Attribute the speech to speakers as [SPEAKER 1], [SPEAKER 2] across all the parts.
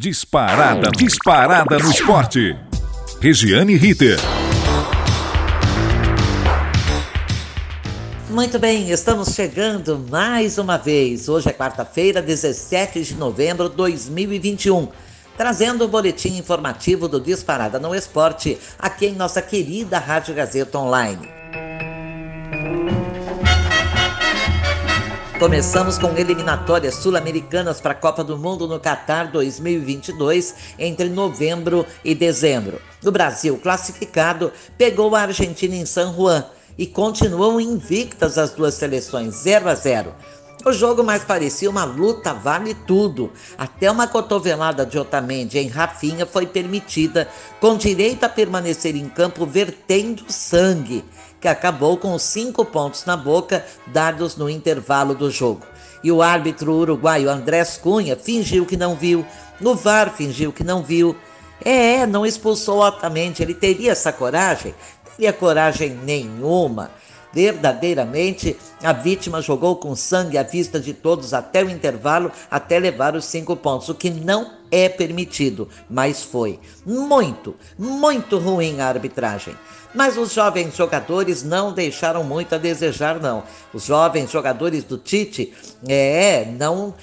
[SPEAKER 1] Disparada, disparada no esporte. Regiane Ritter.
[SPEAKER 2] Muito bem, estamos chegando mais uma vez. Hoje é quarta-feira, 17 de novembro de 2021 trazendo o boletim informativo do Disparada no Esporte, aqui em nossa querida Rádio Gazeta Online. Começamos com eliminatórias sul-americanas para a Copa do Mundo no Catar 2022 entre novembro e dezembro. O Brasil, classificado, pegou a Argentina em San Juan e continuam invictas as duas seleções, 0 a 0. O jogo mais parecia uma luta vale tudo. Até uma cotovelada de Otamendi em Rafinha foi permitida, com direito a permanecer em campo vertendo sangue, que acabou com cinco pontos na boca dados no intervalo do jogo. E o árbitro uruguaio Andrés Cunha fingiu que não viu. No VAR fingiu que não viu. É, não expulsou Otamendi. Ele teria essa coragem? Teria coragem nenhuma. Verdadeiramente, a vítima jogou com sangue à vista de todos até o intervalo, até levar os cinco pontos, o que não é permitido, mas foi muito, muito ruim a arbitragem. Mas os jovens jogadores não deixaram muito a desejar, não. Os jovens jogadores do Tite, é, não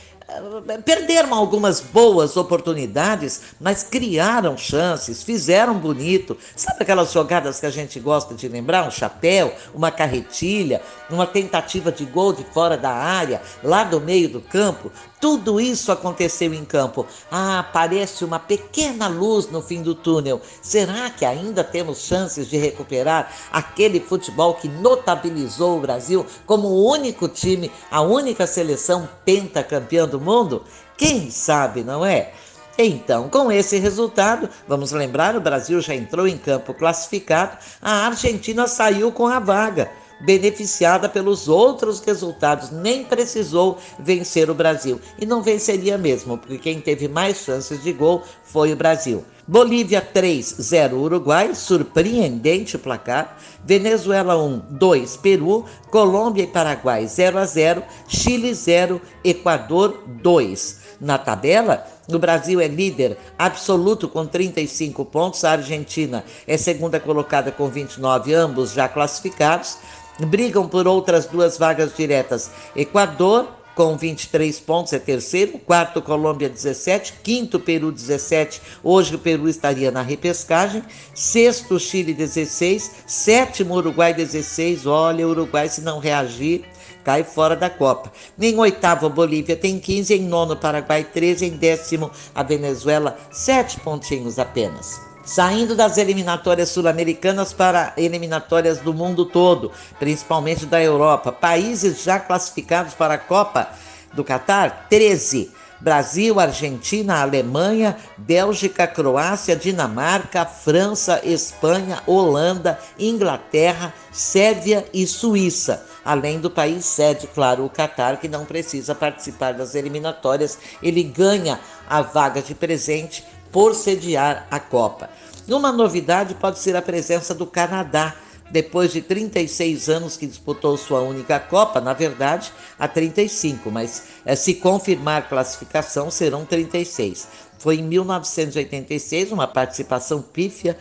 [SPEAKER 2] perderam algumas boas oportunidades, mas criaram chances, fizeram bonito. Sabe aquelas jogadas que a gente gosta de lembrar? Um chapéu, uma carretilha, uma tentativa de gol de fora da área, lá do meio do campo. Tudo isso aconteceu em campo. Ah, parece uma pequena luz no fim do túnel. Será que ainda temos chances de recuperar aquele futebol que notabilizou o Brasil como o único time, a única seleção pentacampeã do mundo? Quem sabe, não é? Então, com esse resultado, vamos lembrar, o Brasil já entrou em campo classificado, a Argentina saiu com a vaga beneficiada pelos outros resultados, nem precisou vencer o Brasil. E não venceria mesmo, porque quem teve mais chances de gol foi o Brasil. Bolívia 3, 0 Uruguai, surpreendente placar. Venezuela 1, 2 Peru. Colômbia e Paraguai 0 a 0. Chile 0, Equador 2. Na tabela, o Brasil é líder absoluto com 35 pontos, a Argentina é segunda colocada com 29, ambos já classificados. Brigam por outras duas vagas diretas. Equador, com 23 pontos, é terceiro. Quarto, Colômbia, 17. Quinto, Peru, 17. Hoje o Peru estaria na repescagem. Sexto, Chile, 16. Sétimo, Uruguai, 16. Olha, Uruguai, se não reagir, cai fora da Copa. Em oitavo, Bolívia tem 15. Em nono, Paraguai, 13. Em décimo, a Venezuela, sete pontinhos apenas saindo das eliminatórias sul-americanas para eliminatórias do mundo todo, principalmente da Europa. Países já classificados para a Copa do Catar: 13. Brasil, Argentina, Alemanha, Bélgica, Croácia, Dinamarca, França, Espanha, Holanda, Inglaterra, Sérvia e Suíça. Além do país sede, claro, o Catar, que não precisa participar das eliminatórias, ele ganha a vaga de presente por sediar a Copa. Uma novidade pode ser a presença do Canadá, depois de 36 anos que disputou sua única Copa, na verdade, há 35, mas é, se confirmar classificação serão 36. Foi em 1986, uma participação pífia.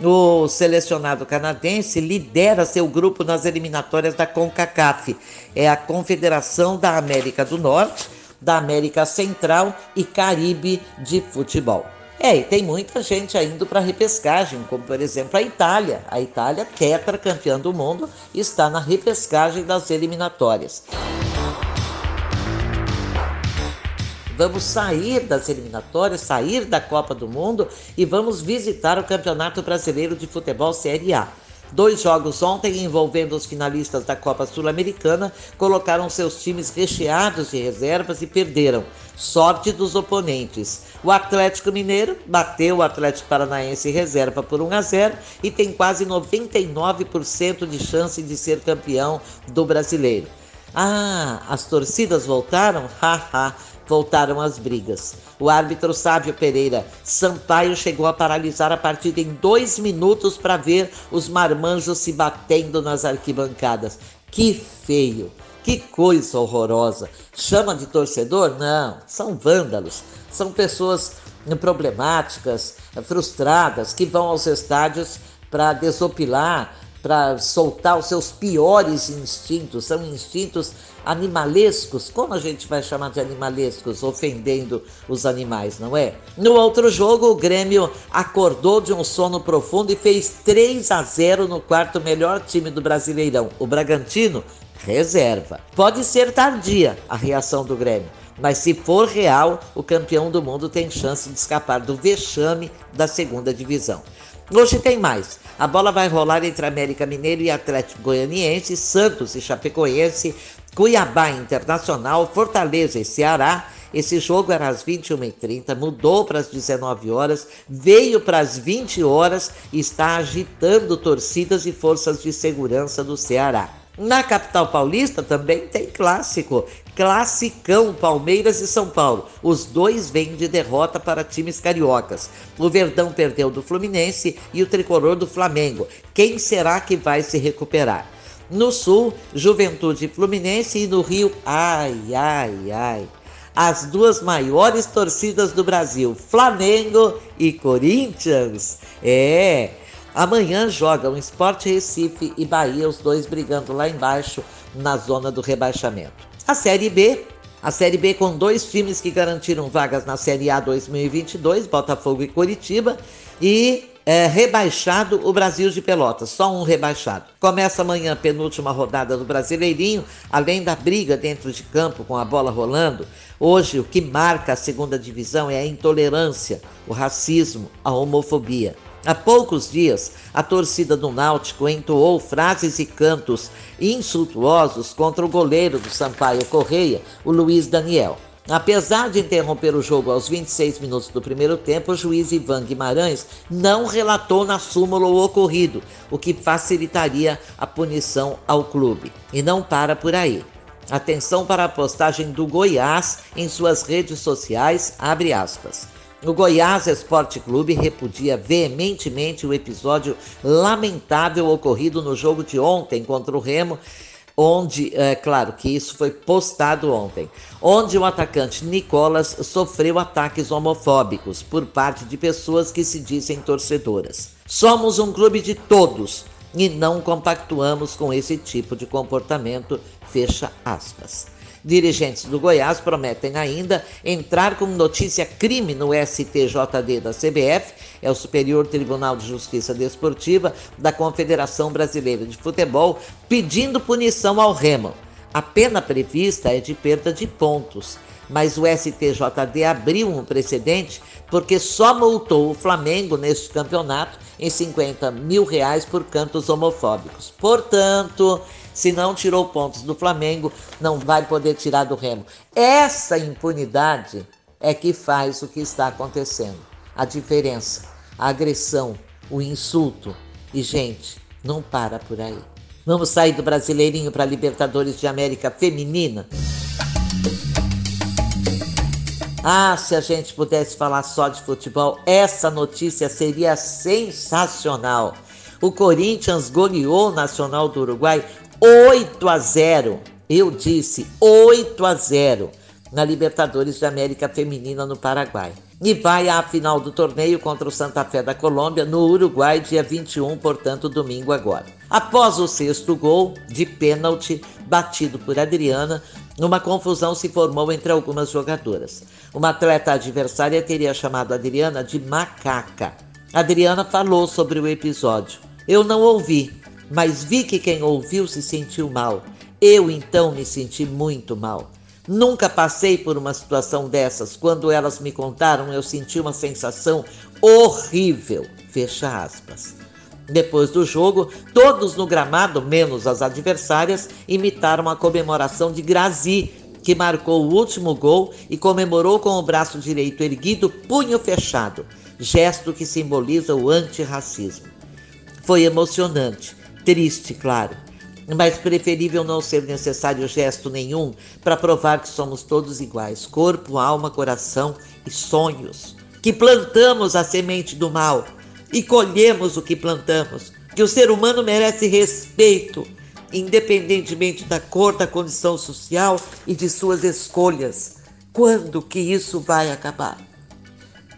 [SPEAKER 2] O selecionado canadense lidera seu grupo nas eliminatórias da CONCACAF, é a Confederação da América do Norte, da América Central e Caribe de Futebol. É, e tem muita gente indo para repescagem, como por exemplo a Itália. A Itália, tetracampeã do mundo, está na repescagem das eliminatórias. Vamos sair das eliminatórias, sair da Copa do Mundo e vamos visitar o Campeonato Brasileiro de Futebol Série A. Dois jogos ontem envolvendo os finalistas da Copa Sul-Americana colocaram seus times recheados de reservas e perderam. Sorte dos oponentes. O Atlético Mineiro bateu o Atlético Paranaense reserva por 1 a 0 e tem quase 99% de chance de ser campeão do brasileiro. Ah, as torcidas voltaram? Haha voltaram as brigas. O árbitro Sávio Pereira Sampaio chegou a paralisar a partida em dois minutos para ver os marmanjos se batendo nas arquibancadas. Que feio! Que coisa horrorosa! Chama de torcedor? Não, são vândalos. São pessoas problemáticas, frustradas, que vão aos estádios para desopilar, para soltar os seus piores instintos, são instintos animalescos. Como a gente vai chamar de animalescos, ofendendo os animais, não é? No outro jogo, o Grêmio acordou de um sono profundo e fez 3 a 0 no quarto melhor time do Brasileirão, o Bragantino. Reserva. Pode ser tardia a reação do Grêmio, mas se for real, o campeão do mundo tem chance de escapar do vexame da segunda divisão. Hoje tem mais. A bola vai rolar entre América Mineiro e Atlético Goianiense, Santos e Chapecoense, Cuiabá Internacional, Fortaleza e Ceará. Esse jogo era às 21h30, mudou para as 19 horas, veio para as 20 horas e está agitando torcidas e forças de segurança do Ceará. Na capital paulista também tem clássico. Classicão Palmeiras e São Paulo. Os dois vêm de derrota para times cariocas. O Verdão perdeu do Fluminense e o tricolor do Flamengo. Quem será que vai se recuperar? No Sul, Juventude Fluminense e no Rio, ai, ai, ai. As duas maiores torcidas do Brasil, Flamengo e Corinthians. É, Amanhã jogam Sport Recife e Bahia, os dois brigando lá embaixo na zona do rebaixamento. A Série B, a Série B com dois times que garantiram vagas na Série A 2022, Botafogo e Curitiba, e é, rebaixado o Brasil de Pelotas, só um rebaixado. Começa amanhã a penúltima rodada do Brasileirinho, além da briga dentro de campo com a bola rolando. Hoje o que marca a segunda divisão é a intolerância, o racismo, a homofobia. Há poucos dias, a torcida do Náutico entoou frases e cantos insultuosos contra o goleiro do Sampaio Correia, o Luiz Daniel. Apesar de interromper o jogo aos 26 minutos do primeiro tempo, o juiz Ivan Guimarães não relatou na súmula o ocorrido, o que facilitaria a punição ao clube. E não para por aí. Atenção para a postagem do Goiás em suas redes sociais, abre aspas. O Goiás Esporte Clube repudia veementemente o episódio lamentável ocorrido no jogo de ontem contra o Remo, onde, é claro que isso foi postado ontem, onde o atacante Nicolas sofreu ataques homofóbicos por parte de pessoas que se dizem torcedoras. Somos um clube de todos e não compactuamos com esse tipo de comportamento, fecha aspas. Dirigentes do Goiás prometem ainda entrar com notícia crime no STJD da CBF, é o Superior Tribunal de Justiça Desportiva da Confederação Brasileira de Futebol, pedindo punição ao Remo. A pena prevista é de perda de pontos, mas o STJD abriu um precedente porque só multou o Flamengo neste campeonato em 50 mil reais por cantos homofóbicos. Portanto, se não tirou pontos do Flamengo, não vai poder tirar do Remo. Essa impunidade é que faz o que está acontecendo. A diferença, a agressão, o insulto. E, gente, não para por aí. Vamos sair do Brasileirinho para Libertadores de América Feminina? Ah, se a gente pudesse falar só de futebol, essa notícia seria sensacional. O Corinthians goleou o Nacional do Uruguai 8 a 0. Eu disse 8 a 0 na Libertadores de América Feminina no Paraguai. E vai à final do torneio contra o Santa Fé da Colômbia no Uruguai, dia 21, portanto, domingo agora. Após o sexto gol de pênalti batido por Adriana, uma confusão se formou entre algumas jogadoras. Uma atleta adversária teria chamado Adriana de macaca. Adriana falou sobre o episódio. Eu não ouvi, mas vi que quem ouviu se sentiu mal. Eu então me senti muito mal. Nunca passei por uma situação dessas. Quando elas me contaram, eu senti uma sensação horrível. Fecha aspas. Depois do jogo, todos no gramado, menos as adversárias, imitaram a comemoração de Grazi, que marcou o último gol e comemorou com o braço direito erguido, punho fechado, gesto que simboliza o antirracismo. Foi emocionante Triste, claro, mas preferível não ser necessário gesto nenhum para provar que somos todos iguais corpo, alma, coração e sonhos. Que plantamos a semente do mal e colhemos o que plantamos. Que o ser humano merece respeito, independentemente da cor, da condição social e de suas escolhas. Quando que isso vai acabar?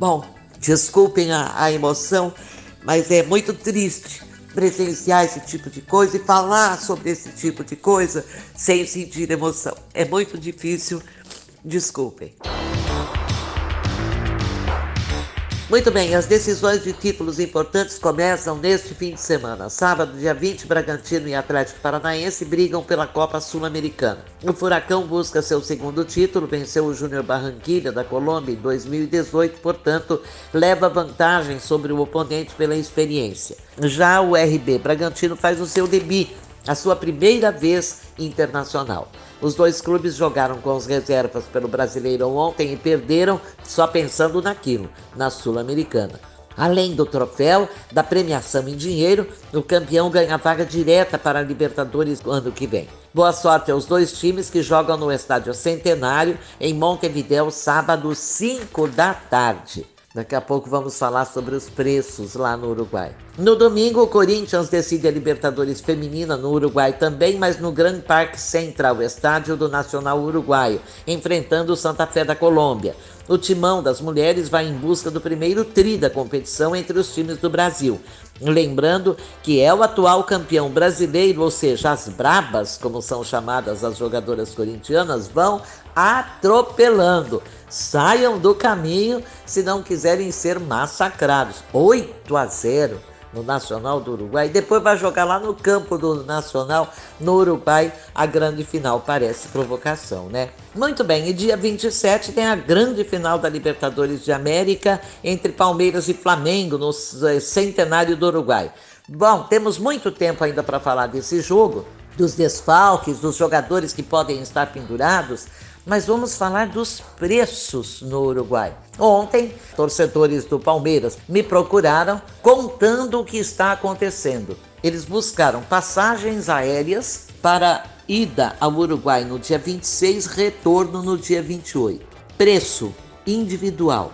[SPEAKER 2] Bom, desculpem a, a emoção, mas é muito triste presenciar esse tipo de coisa e falar sobre esse tipo de coisa sem sentir emoção. É muito difícil, desculpem. Muito bem, as decisões de títulos importantes começam neste fim de semana. Sábado, dia 20, Bragantino e Atlético Paranaense brigam pela Copa Sul-Americana. O Furacão busca seu segundo título, venceu o Júnior Barranquilha da Colômbia em 2018, portanto, leva vantagem sobre o oponente pela experiência. Já o RB Bragantino faz o seu debut, a sua primeira vez internacional. Os dois clubes jogaram com as reservas pelo Brasileiro ontem e perderam só pensando naquilo, na Sul-Americana. Além do troféu, da premiação em dinheiro, o campeão ganha vaga direta para a Libertadores no ano que vem. Boa sorte aos dois times que jogam no Estádio Centenário, em Montevideo, sábado, 5 da tarde. Daqui a pouco vamos falar sobre os preços lá no Uruguai. No domingo, o Corinthians decide a Libertadores Feminina no Uruguai também, mas no Grand Parque Central, estádio do Nacional Uruguaio, enfrentando o Santa Fé da Colômbia. O timão das mulheres vai em busca do primeiro tri da competição entre os times do Brasil. Lembrando que é o atual campeão brasileiro, ou seja, as brabas, como são chamadas as jogadoras corintianas, vão atropelando. Saiam do caminho se não quiserem ser massacrados. 8 a 0 no Nacional do Uruguai. Depois vai jogar lá no campo do Nacional, no Uruguai, a grande final. Parece provocação, né? Muito bem, e dia 27 tem a grande final da Libertadores de América entre Palmeiras e Flamengo, no eh, centenário do Uruguai. Bom, temos muito tempo ainda para falar desse jogo, dos desfalques, dos jogadores que podem estar pendurados mas vamos falar dos preços no Uruguai. Ontem, torcedores do Palmeiras me procuraram contando o que está acontecendo. Eles buscaram passagens aéreas para ida ao Uruguai no dia 26, retorno no dia 28. Preço individual,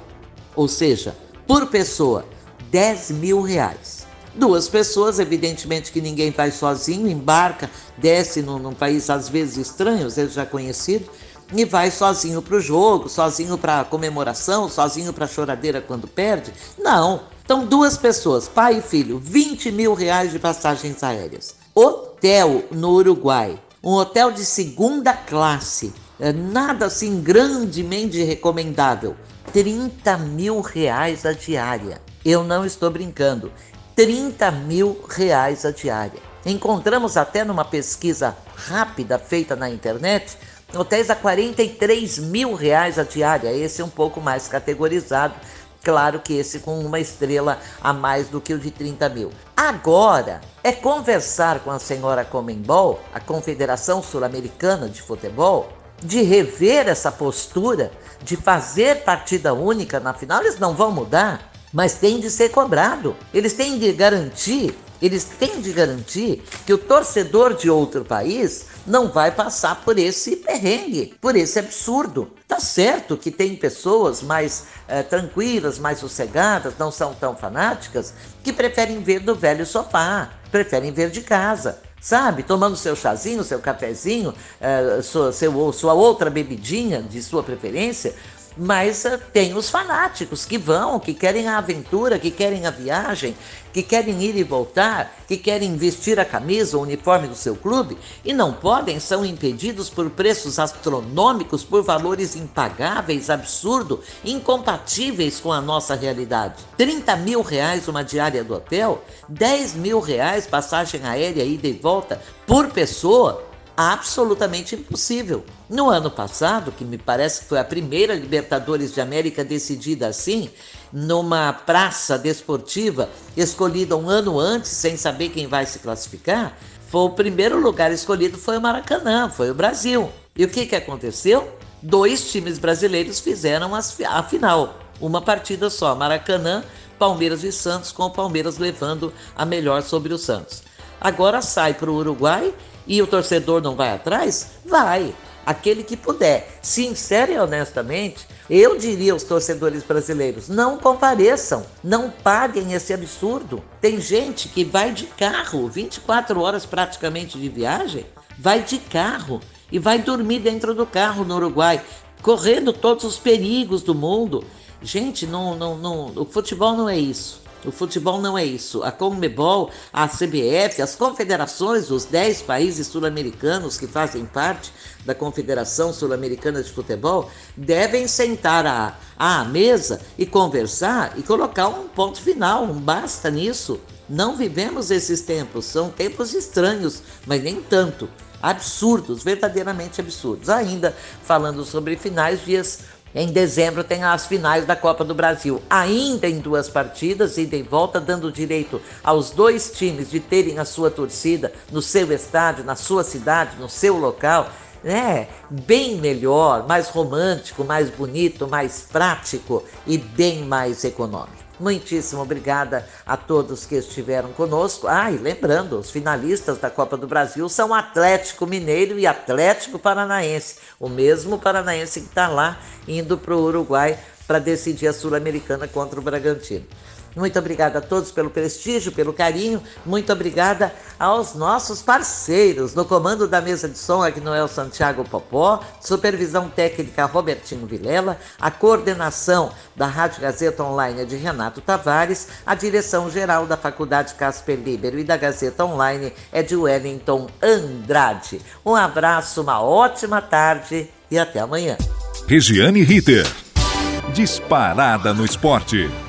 [SPEAKER 2] ou seja, por pessoa, 10 mil reais. Duas pessoas, evidentemente que ninguém vai sozinho, embarca, desce num, num país às vezes estranho, às vezes já conhecido, e vai sozinho para o jogo, sozinho para a comemoração, sozinho para a choradeira quando perde. Não. Então, duas pessoas, pai e filho, 20 mil reais de passagens aéreas. Hotel no Uruguai, um hotel de segunda classe, é nada assim grandemente recomendável. 30 mil reais a diária. Eu não estou brincando. 30 mil reais a diária. Encontramos até numa pesquisa rápida feita na internet Hotéis a 43 mil reais a diária, esse é um pouco mais categorizado. Claro que esse com uma estrela a mais do que o de 30 mil. Agora é conversar com a senhora Comembol, a Confederação Sul-Americana de Futebol, de rever essa postura, de fazer partida única na final. Eles não vão mudar, mas tem de ser cobrado. Eles têm de garantir, eles têm de garantir que o torcedor de outro país não vai passar por esse perrengue, por esse absurdo. Tá certo que tem pessoas mais é, tranquilas, mais sossegadas, não são tão fanáticas, que preferem ver do velho sofá, preferem ver de casa sabe? Tomando seu chazinho, seu cafezinho, é, sua, seu, sua outra bebidinha de sua preferência, mas uh, tem os fanáticos que vão, que querem a aventura, que querem a viagem, que querem ir e voltar, que querem vestir a camisa, o uniforme do seu clube e não podem, são impedidos por preços astronômicos, por valores impagáveis, absurdo, incompatíveis com a nossa realidade. 30 mil reais uma diária do hotel, 10 mil reais passagem aérea ida e volta por pessoa absolutamente impossível. No ano passado, que me parece que foi a primeira Libertadores de América decidida assim, numa praça desportiva escolhida um ano antes, sem saber quem vai se classificar, foi o primeiro lugar escolhido foi o Maracanã, foi o Brasil. E o que, que aconteceu? Dois times brasileiros fizeram a final, uma partida só, Maracanã, Palmeiras e Santos, com o Palmeiras levando a melhor sobre o Santos. Agora sai para o Uruguai e o torcedor não vai atrás? Vai. Aquele que puder. Sincero e honestamente, eu diria aos torcedores brasileiros: não compareçam, não paguem esse absurdo. Tem gente que vai de carro, 24 horas praticamente de viagem, vai de carro e vai dormir dentro do carro no Uruguai, correndo todos os perigos do mundo Gente, não, não, não, o futebol não é isso. O futebol não é isso. A Conmebol, a CBF, as confederações, os 10 países sul-americanos que fazem parte da Confederação Sul-Americana de Futebol, devem sentar à, à mesa e conversar e colocar um ponto final, um basta nisso. Não vivemos esses tempos, são tempos estranhos, mas nem tanto. Absurdos, verdadeiramente absurdos. Ainda falando sobre finais, dias em dezembro tem as finais da Copa do Brasil, ainda em duas partidas, ida e volta, dando direito aos dois times de terem a sua torcida no seu estádio, na sua cidade, no seu local. Né? Bem melhor, mais romântico, mais bonito, mais prático e bem mais econômico. Muitíssimo obrigada a todos que estiveram conosco. Ah, e lembrando, os finalistas da Copa do Brasil são Atlético Mineiro e Atlético Paranaense. O mesmo paranaense que está lá indo para o Uruguai para decidir a Sul-Americana contra o Bragantino. Muito obrigada a todos pelo prestígio, pelo carinho. Muito obrigada aos nossos parceiros. No comando da mesa de som, Agnoel Santiago Popó, supervisão técnica Robertinho Vilela, a coordenação da Rádio Gazeta Online é de Renato Tavares, a direção geral da Faculdade Casper Libero e da Gazeta Online é de Wellington Andrade. Um abraço, uma ótima tarde e até amanhã.
[SPEAKER 1] Regiane Ritter. Disparada no esporte.